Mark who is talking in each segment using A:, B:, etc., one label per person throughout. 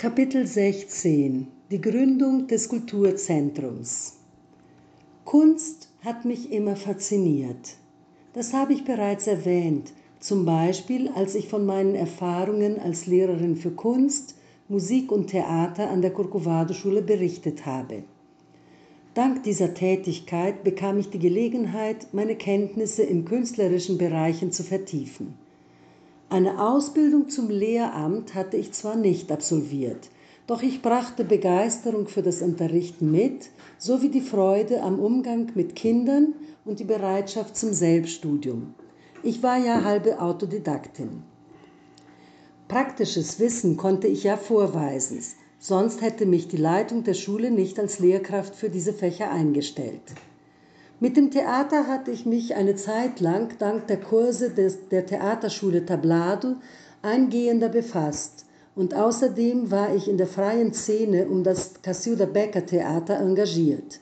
A: Kapitel 16 Die Gründung des Kulturzentrums Kunst hat mich immer fasziniert. Das habe ich bereits erwähnt, zum Beispiel als ich von meinen Erfahrungen als Lehrerin für Kunst, Musik und Theater an der Corcovado-Schule berichtet habe. Dank dieser Tätigkeit bekam ich die Gelegenheit, meine Kenntnisse in künstlerischen Bereichen zu vertiefen. Eine Ausbildung zum Lehramt hatte ich zwar nicht absolviert, doch ich brachte Begeisterung für das Unterrichten mit, sowie die Freude am Umgang mit Kindern und die Bereitschaft zum Selbststudium. Ich war ja halbe Autodidaktin. Praktisches Wissen konnte ich ja vorweisen, sonst hätte mich die Leitung der Schule nicht als Lehrkraft für diese Fächer eingestellt. Mit dem Theater hatte ich mich eine Zeit lang dank der Kurse des, der Theaterschule Tablado eingehender befasst und außerdem war ich in der freien Szene um das Casiuda Becker Theater engagiert.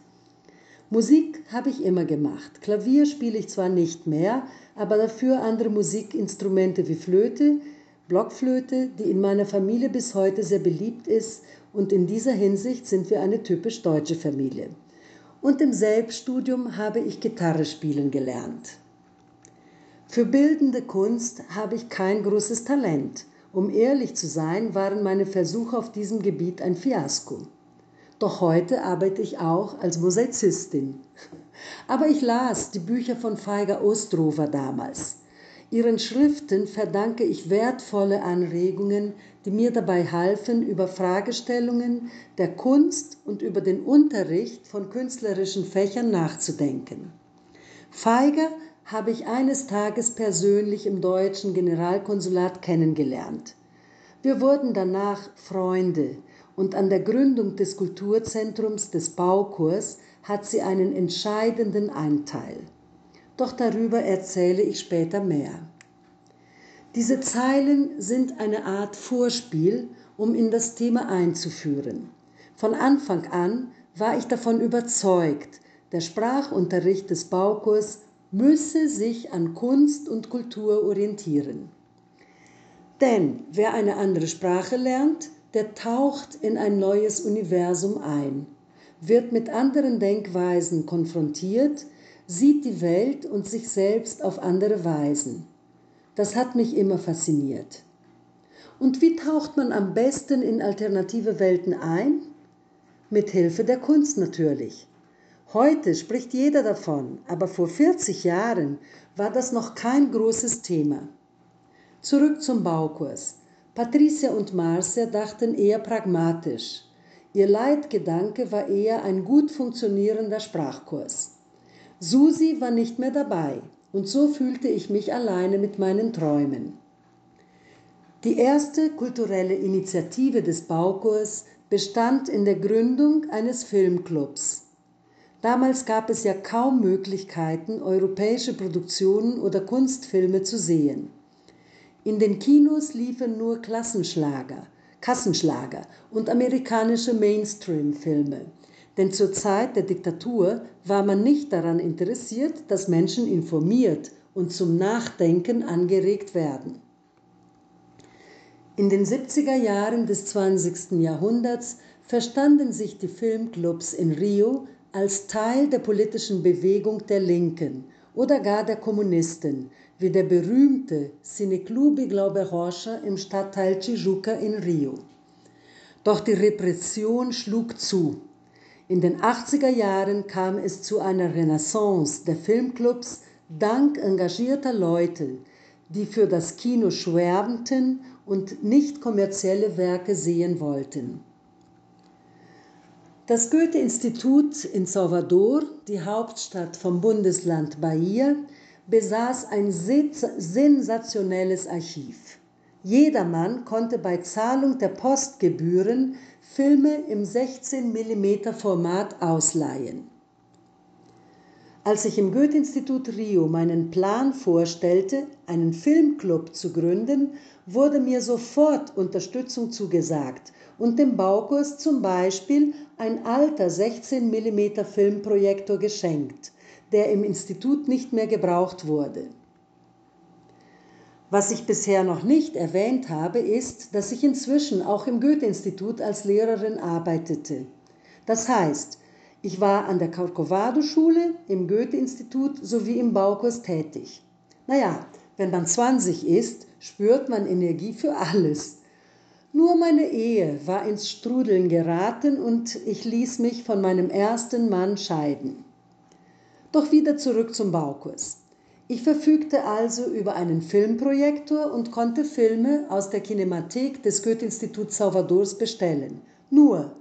A: Musik habe ich immer gemacht. Klavier spiele ich zwar nicht mehr, aber dafür andere Musikinstrumente wie Flöte, Blockflöte, die in meiner Familie bis heute sehr beliebt ist und in dieser Hinsicht sind wir eine typisch deutsche Familie und im Selbststudium habe ich Gitarre spielen gelernt. Für bildende Kunst habe ich kein großes Talent. Um ehrlich zu sein, waren meine Versuche auf diesem Gebiet ein Fiasko. Doch heute arbeite ich auch als Mosaizistin. Aber ich las die Bücher von Feiger Ostrover damals. Ihren Schriften verdanke ich wertvolle Anregungen, die mir dabei halfen, über Fragestellungen der Kunst und über den Unterricht von künstlerischen Fächern nachzudenken. Feiger habe ich eines Tages persönlich im deutschen Generalkonsulat kennengelernt. Wir wurden danach Freunde und an der Gründung des Kulturzentrums des Baukurs hat sie einen entscheidenden Anteil doch darüber erzähle ich später mehr. Diese Zeilen sind eine Art Vorspiel, um in das Thema einzuführen. Von Anfang an war ich davon überzeugt, der Sprachunterricht des Baukurs müsse sich an Kunst und Kultur orientieren. Denn wer eine andere Sprache lernt, der taucht in ein neues Universum ein, wird mit anderen Denkweisen konfrontiert, sieht die Welt und sich selbst auf andere Weisen. Das hat mich immer fasziniert. Und wie taucht man am besten in alternative Welten ein? Mit Hilfe der Kunst natürlich. Heute spricht jeder davon, aber vor 40 Jahren war das noch kein großes Thema. Zurück zum Baukurs. Patricia und Marcia dachten eher pragmatisch. Ihr Leitgedanke war eher ein gut funktionierender Sprachkurs. Susi war nicht mehr dabei und so fühlte ich mich alleine mit meinen Träumen. Die erste kulturelle Initiative des Baukurs bestand in der Gründung eines Filmclubs. Damals gab es ja kaum Möglichkeiten, europäische Produktionen oder Kunstfilme zu sehen. In den Kinos liefen nur Klassenschlager, Kassenschlager und amerikanische Mainstream-Filme. Denn zur Zeit der Diktatur war man nicht daran interessiert, dass Menschen informiert und zum Nachdenken angeregt werden. In den 70er Jahren des 20. Jahrhunderts verstanden sich die Filmclubs in Rio als Teil der politischen Bewegung der Linken oder gar der Kommunisten, wie der berühmte Cineclube Glaube Rocha im Stadtteil Tijuca in Rio. Doch die Repression schlug zu in den 80er Jahren kam es zu einer Renaissance der Filmclubs dank engagierter Leute, die für das Kino schwärmten und nicht kommerzielle Werke sehen wollten. Das Goethe-Institut in Salvador, die Hauptstadt vom Bundesland Bahia, besaß ein sensationelles Archiv. Jedermann konnte bei Zahlung der Postgebühren Filme im 16 mm Format ausleihen. Als ich im Goethe-Institut Rio meinen Plan vorstellte, einen Filmclub zu gründen, wurde mir sofort Unterstützung zugesagt und dem Baukurs zum Beispiel ein alter 16 mm Filmprojektor geschenkt, der im Institut nicht mehr gebraucht wurde. Was ich bisher noch nicht erwähnt habe, ist, dass ich inzwischen auch im Goethe-Institut als Lehrerin arbeitete. Das heißt, ich war an der Corcovado-Schule, im Goethe-Institut sowie im Baukurs tätig. Naja, wenn man 20 ist, spürt man Energie für alles. Nur meine Ehe war ins Strudeln geraten und ich ließ mich von meinem ersten Mann scheiden. Doch wieder zurück zum Baukurs. Ich verfügte also über einen Filmprojektor und konnte Filme aus der Kinemathek des Goethe-Instituts Salvadors bestellen. Nur,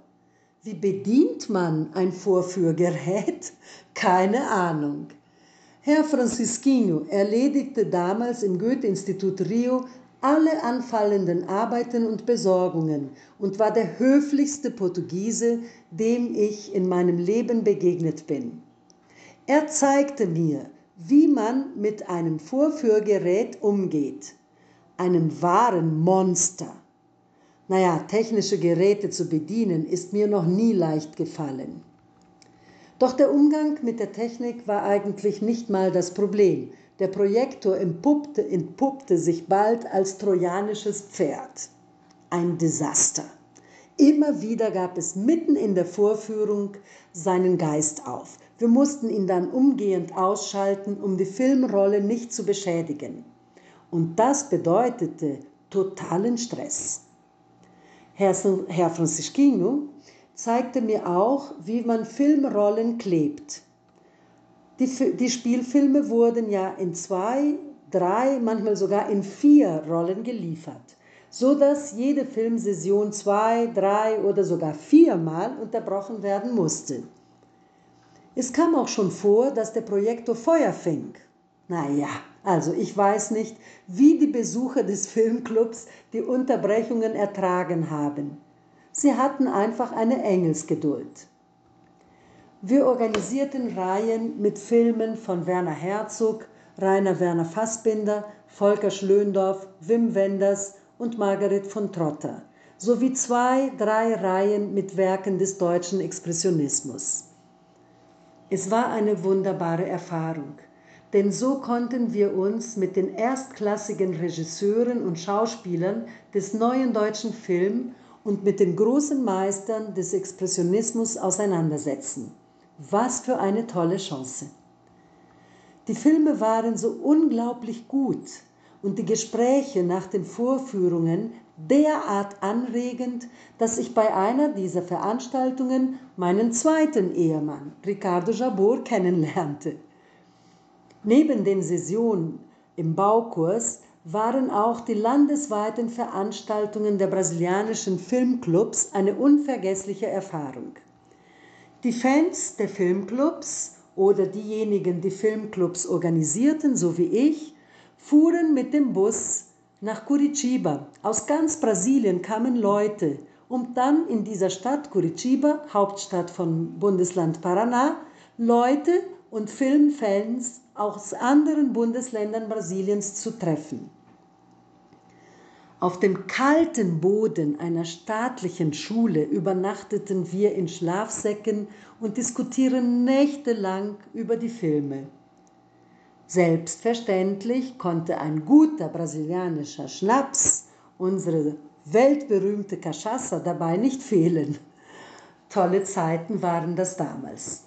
A: wie bedient man ein Vorführgerät? Keine Ahnung. Herr Francisquinho erledigte damals im Goethe-Institut Rio alle anfallenden Arbeiten und Besorgungen und war der höflichste Portugiese, dem ich in meinem Leben begegnet bin. Er zeigte mir, wie man mit einem Vorführgerät umgeht, einem wahren Monster. Naja, technische Geräte zu bedienen ist mir noch nie leicht gefallen. Doch der Umgang mit der Technik war eigentlich nicht mal das Problem. Der Projektor entpuppte, entpuppte sich bald als trojanisches Pferd. Ein Desaster. Immer wieder gab es mitten in der Vorführung seinen Geist auf. Wir mussten ihn dann umgehend ausschalten, um die Filmrolle nicht zu beschädigen. Und das bedeutete totalen Stress. Herr, Herr zeigte mir auch, wie man Filmrollen klebt. Die, die Spielfilme wurden ja in zwei, drei, manchmal sogar in vier Rollen geliefert, so dass jede Filmsession zwei, drei oder sogar viermal unterbrochen werden musste. Es kam auch schon vor, dass der Projektor Feuer fing. Naja, also ich weiß nicht, wie die Besucher des Filmclubs die Unterbrechungen ertragen haben. Sie hatten einfach eine Engelsgeduld. Wir organisierten Reihen mit Filmen von Werner Herzog, Rainer Werner Fassbinder, Volker Schlöndorff, Wim Wenders und Margaret von Trotter sowie zwei, drei Reihen mit Werken des deutschen Expressionismus. Es war eine wunderbare Erfahrung, denn so konnten wir uns mit den erstklassigen Regisseuren und Schauspielern des neuen deutschen Film und mit den großen Meistern des Expressionismus auseinandersetzen. Was für eine tolle Chance. Die Filme waren so unglaublich gut und die Gespräche nach den Vorführungen derart anregend, dass ich bei einer dieser Veranstaltungen meinen zweiten Ehemann, Ricardo Jabor, kennenlernte. Neben den Sessionen im Baukurs waren auch die landesweiten Veranstaltungen der brasilianischen Filmclubs eine unvergessliche Erfahrung. Die Fans der Filmclubs oder diejenigen, die Filmclubs organisierten, so wie ich, fuhren mit dem Bus nach Curitiba. Aus ganz Brasilien kamen Leute, um dann in dieser Stadt Curitiba, Hauptstadt von Bundesland Paraná, Leute und Filmfans aus anderen Bundesländern Brasiliens zu treffen. Auf dem kalten Boden einer staatlichen Schule übernachteten wir in Schlafsäcken und diskutieren nächtelang über die Filme. Selbstverständlich konnte ein guter brasilianischer Schnaps, unsere weltberühmte Cachaça, dabei nicht fehlen. Tolle Zeiten waren das damals.